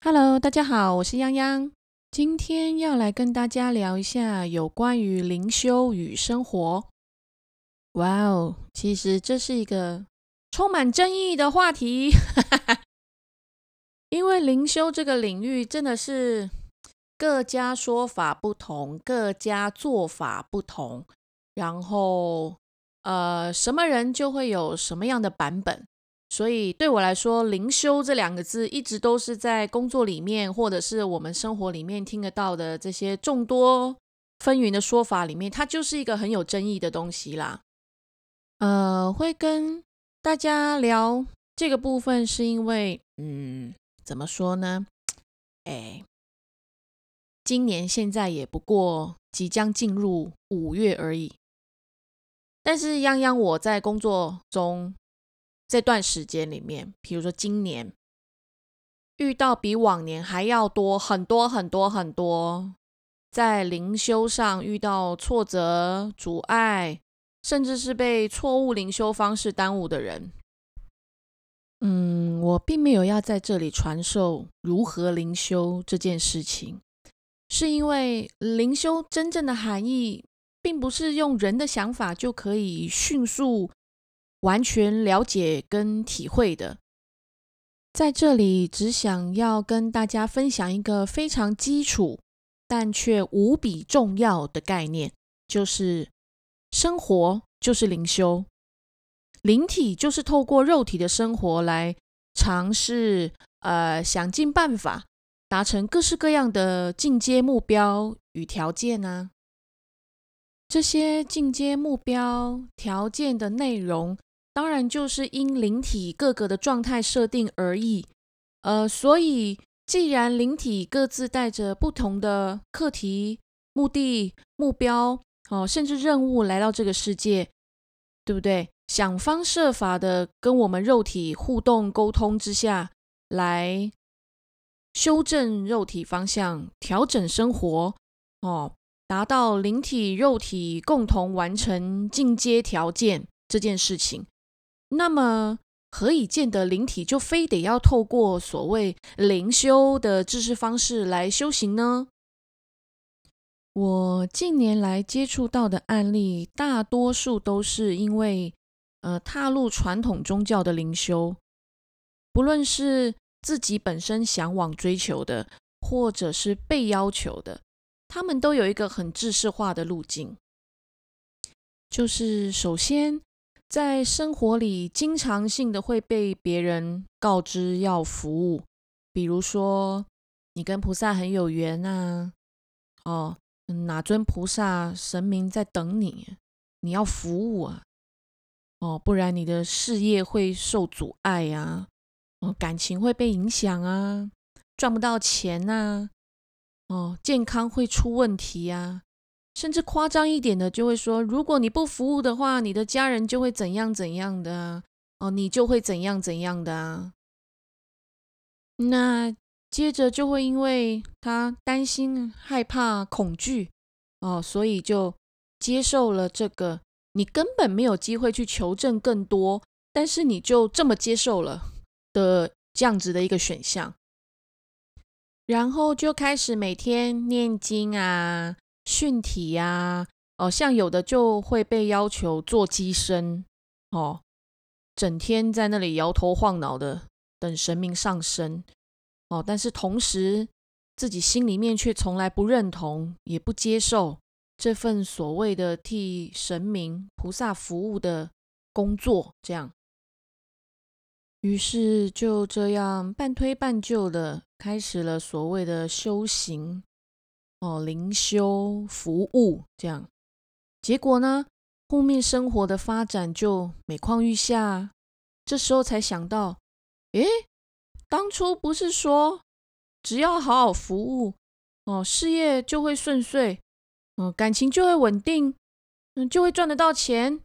Hello，大家好，我是泱泱。今天要来跟大家聊一下有关于灵修与生活。哇哦，其实这是一个充满争议的话题，因为灵修这个领域真的是各家说法不同，各家做法不同，然后呃，什么人就会有什么样的版本。所以对我来说，“灵修”这两个字一直都是在工作里面，或者是我们生活里面听得到的这些众多纷纭的说法里面，它就是一个很有争议的东西啦。呃，会跟大家聊这个部分，是因为，嗯，怎么说呢？哎，今年现在也不过即将进入五月而已，但是泱泱我在工作中。这段时间里面，比如说今年遇到比往年还要多很多很多很多，在灵修上遇到挫折、阻碍，甚至是被错误灵修方式耽误的人。嗯，我并没有要在这里传授如何灵修这件事情，是因为灵修真正的含义，并不是用人的想法就可以迅速。完全了解跟体会的，在这里只想要跟大家分享一个非常基础但却无比重要的概念，就是生活就是灵修，灵体就是透过肉体的生活来尝试，呃，想尽办法达成各式各样的进阶目标与条件呢。这些进阶目标条件的内容。当然，就是因灵体各个的状态设定而异。呃，所以既然灵体各自带着不同的课题、目的、目标，哦，甚至任务来到这个世界，对不对？想方设法的跟我们肉体互动沟通之下，来修正肉体方向，调整生活，哦，达到灵体肉体共同完成进阶条件这件事情。那么，何以见得灵体就非得要透过所谓灵修的知识方式来修行呢？我近年来接触到的案例，大多数都是因为呃踏入传统宗教的灵修，不论是自己本身向往追求的，或者是被要求的，他们都有一个很制式化的路径，就是首先。在生活里，经常性的会被别人告知要服务，比如说你跟菩萨很有缘呐，哦，哪尊菩萨神明在等你，你要服务啊，哦，不然你的事业会受阻碍呀，哦，感情会被影响啊，赚不到钱呐，哦，健康会出问题呀。甚至夸张一点的，就会说：如果你不服务的话，你的家人就会怎样怎样的哦，你就会怎样怎样的啊。那接着就会因为他担心、害怕、恐惧哦，所以就接受了这个你根本没有机会去求证更多，但是你就这么接受了的这样子的一个选项，然后就开始每天念经啊。训体呀，哦，像有的就会被要求做机身，哦，整天在那里摇头晃脑的等神明上身，哦，但是同时自己心里面却从来不认同，也不接受这份所谓的替神明菩萨服务的工作，这样，于是就这样半推半就的开始了所谓的修行。哦，灵修服务这样，结果呢，后面生活的发展就每况愈下。这时候才想到，诶，当初不是说只要好好服务，哦，事业就会顺遂，嗯，感情就会稳定，嗯，就会赚得到钱，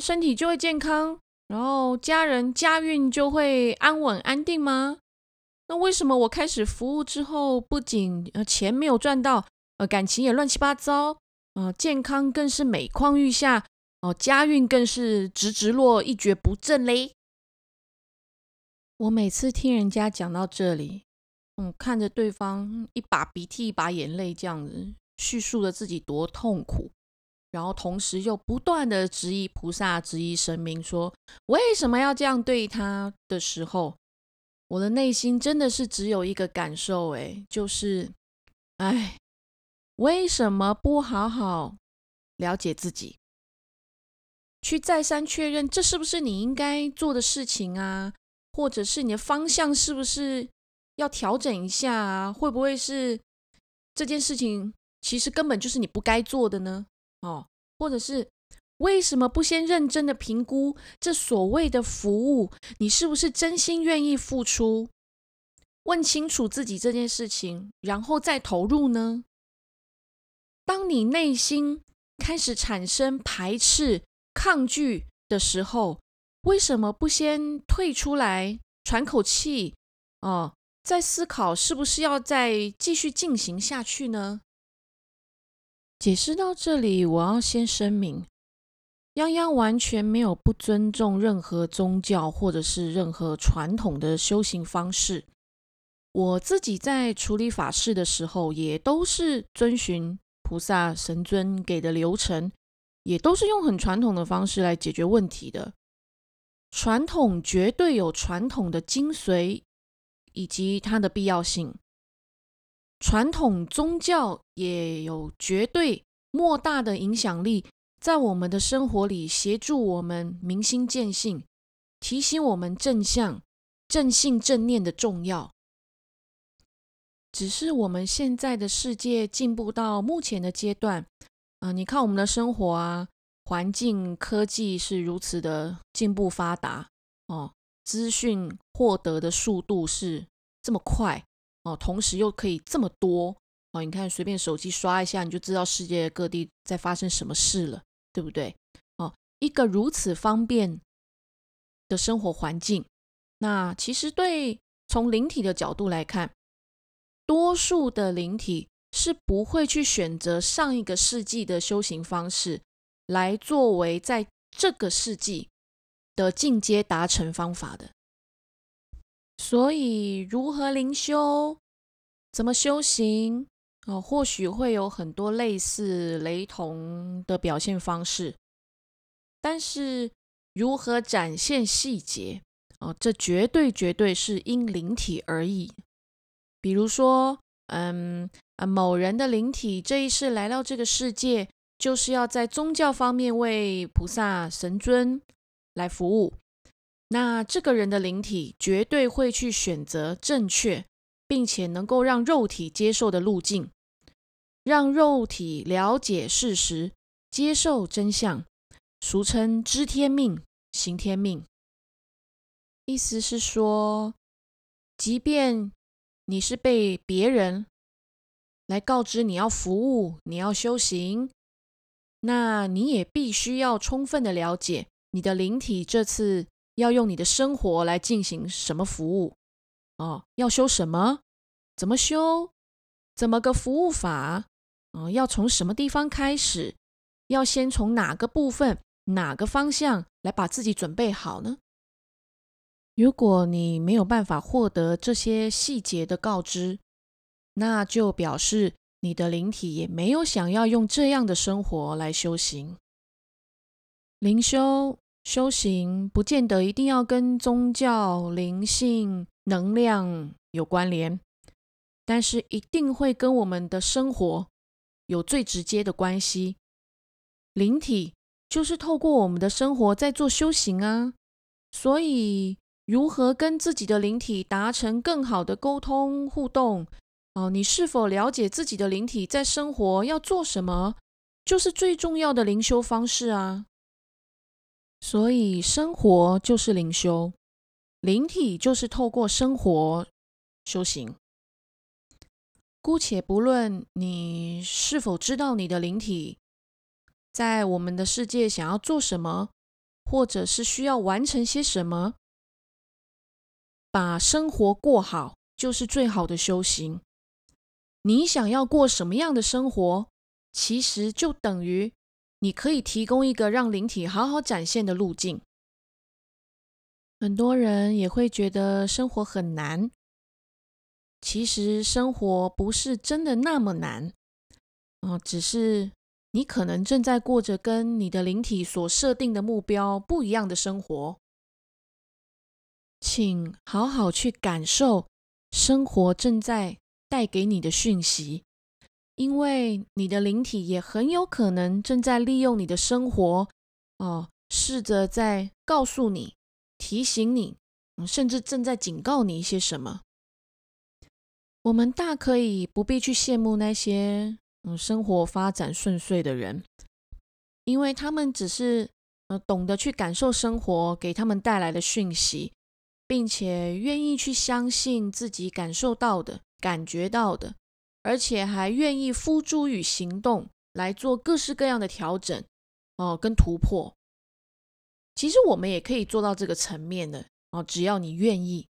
身体就会健康，然后家人家运就会安稳安定吗？那为什么我开始服务之后，不仅呃钱没有赚到，呃感情也乱七八糟，呃健康更是每况愈下，哦家运更是直直落，一蹶不振嘞。我每次听人家讲到这里，嗯，看着对方一把鼻涕一把眼泪这样子叙述了自己多痛苦，然后同时又不断的质疑菩萨、质疑神明，说为什么要这样对他的时候，我的内心真的是只有一个感受，哎，就是，哎，为什么不好好了解自己？去再三确认，这是不是你应该做的事情啊？或者是你的方向是不是要调整一下啊？会不会是这件事情其实根本就是你不该做的呢？哦，或者是为什么不先认真的评估这所谓的服务，你是不是真心愿意付出？问清楚自己这件事情，然后再投入呢？当你内心开始产生排斥。抗拒的时候，为什么不先退出来喘口气？哦，再思考是不是要再继续进行下去呢？解释到这里，我要先声明，泱泱完全没有不尊重任何宗教或者是任何传统的修行方式。我自己在处理法事的时候，也都是遵循菩萨神尊给的流程。也都是用很传统的方式来解决问题的。传统绝对有传统的精髓以及它的必要性，传统宗教也有绝对莫大的影响力，在我们的生活里协助我们明心见性，提醒我们正向、正信、正念的重要。只是我们现在的世界进步到目前的阶段。啊，你看我们的生活啊，环境、科技是如此的进步发达哦，资讯获得的速度是这么快哦，同时又可以这么多哦。你看，随便手机刷一下，你就知道世界各地在发生什么事了，对不对？哦，一个如此方便的生活环境，那其实对从灵体的角度来看，多数的灵体。是不会去选择上一个世纪的修行方式来作为在这个世纪的进阶达成方法的。所以，如何灵修，怎么修行，哦，或许会有很多类似、雷同的表现方式，但是如何展现细节，哦，这绝对绝对是因灵体而异。比如说，嗯。啊，某人的灵体这一世来到这个世界，就是要在宗教方面为菩萨神尊来服务。那这个人的灵体绝对会去选择正确，并且能够让肉体接受的路径，让肉体了解事实，接受真相，俗称知天命，行天命。意思是说，即便你是被别人。来告知你要服务，你要修行，那你也必须要充分的了解你的灵体这次要用你的生活来进行什么服务哦，要修什么，怎么修，怎么个服务法哦，要从什么地方开始，要先从哪个部分、哪个方向来把自己准备好呢？如果你没有办法获得这些细节的告知，那就表示你的灵体也没有想要用这样的生活来修行。灵修修行不见得一定要跟宗教、灵性、能量有关联，但是一定会跟我们的生活有最直接的关系。灵体就是透过我们的生活在做修行啊，所以如何跟自己的灵体达成更好的沟通互动？哦，你是否了解自己的灵体在生活要做什么，就是最重要的灵修方式啊。所以，生活就是灵修，灵体就是透过生活修行。姑且不论你是否知道你的灵体在我们的世界想要做什么，或者是需要完成些什么，把生活过好就是最好的修行。你想要过什么样的生活，其实就等于你可以提供一个让灵体好好展现的路径。很多人也会觉得生活很难，其实生活不是真的那么难，哦，只是你可能正在过着跟你的灵体所设定的目标不一样的生活。请好好去感受生活正在带给你的讯息，因为你的灵体也很有可能正在利用你的生活，哦，试着在告诉你、提醒你，甚至正在警告你一些什么。我们大可以不必去羡慕那些嗯生活发展顺遂的人，因为他们只是呃懂得去感受生活给他们带来的讯息。并且愿意去相信自己感受到的、感觉到的，而且还愿意付诸于行动来做各式各样的调整哦，跟突破。其实我们也可以做到这个层面的哦，只要你愿意，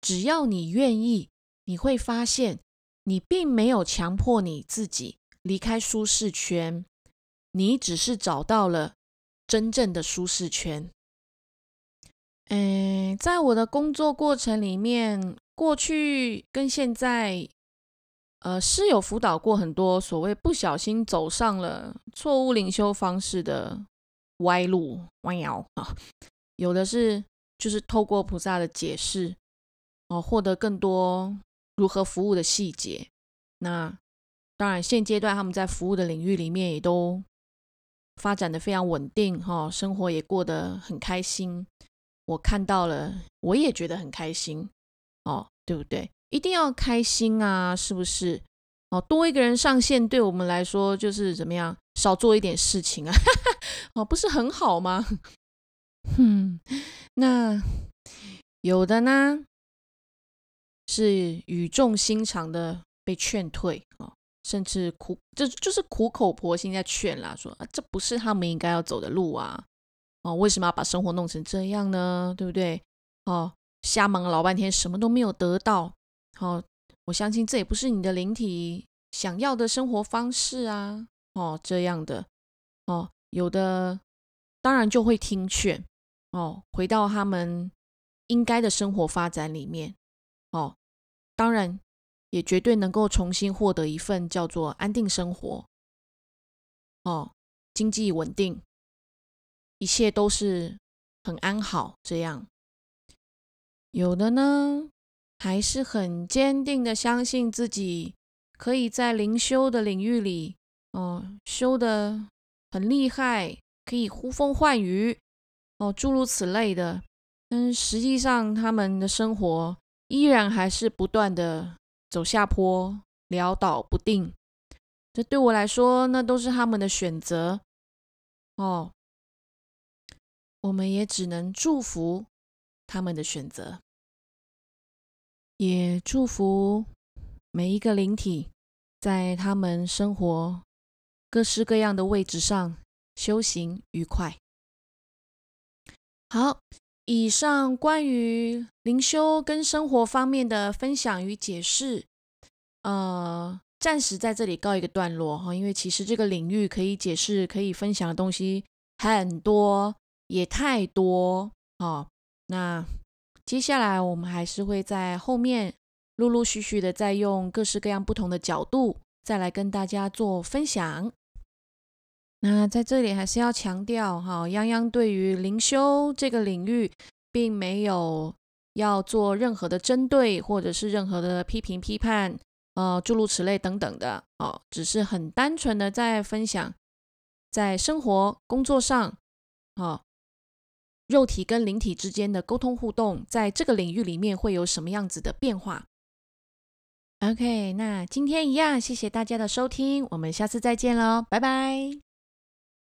只要你愿意，你会发现你并没有强迫你自己离开舒适圈，你只是找到了真正的舒适圈。嗯，在我的工作过程里面，过去跟现在，呃，是有辅导过很多所谓不小心走上了错误领修方式的歪路弯腰啊。有的是就是透过菩萨的解释，哦，获得更多如何服务的细节。那当然，现阶段他们在服务的领域里面也都发展的非常稳定，哈，生活也过得很开心。我看到了，我也觉得很开心哦，对不对？一定要开心啊，是不是？哦，多一个人上线，对我们来说就是怎么样？少做一点事情啊，哦，不是很好吗？哼，那有的呢，是语重心长的被劝退哦，甚至苦，这就是苦口婆心在劝啦，说啊，这不是他们应该要走的路啊。哦，为什么要把生活弄成这样呢？对不对？哦，瞎忙了老半天，什么都没有得到。好，我相信这也不是你的灵体想要的生活方式啊。哦，这样的，哦，有的当然就会听劝，哦，回到他们应该的生活发展里面。哦，当然也绝对能够重新获得一份叫做安定生活。哦，经济稳定。一切都是很安好，这样有的呢，还是很坚定的相信自己可以在灵修的领域里，哦，修的很厉害，可以呼风唤雨，哦，诸如此类的。但实际上，他们的生活依然还是不断的走下坡，潦倒不定。这对我来说，那都是他们的选择，哦。我们也只能祝福他们的选择，也祝福每一个灵体在他们生活各式各样的位置上修行愉快。好，以上关于灵修跟生活方面的分享与解释，呃，暂时在这里告一个段落哈，因为其实这个领域可以解释、可以分享的东西很多。也太多哦，那接下来我们还是会在后面陆陆续续的再用各式各样不同的角度再来跟大家做分享。那在这里还是要强调哈，泱泱对于灵修这个领域并没有要做任何的针对或者是任何的批评批判，呃，诸如此类等等的哦，只是很单纯的在分享在生活工作上，哦。肉体跟灵体之间的沟通互动，在这个领域里面会有什么样子的变化？OK，那今天一样，谢谢大家的收听，我们下次再见喽，拜拜。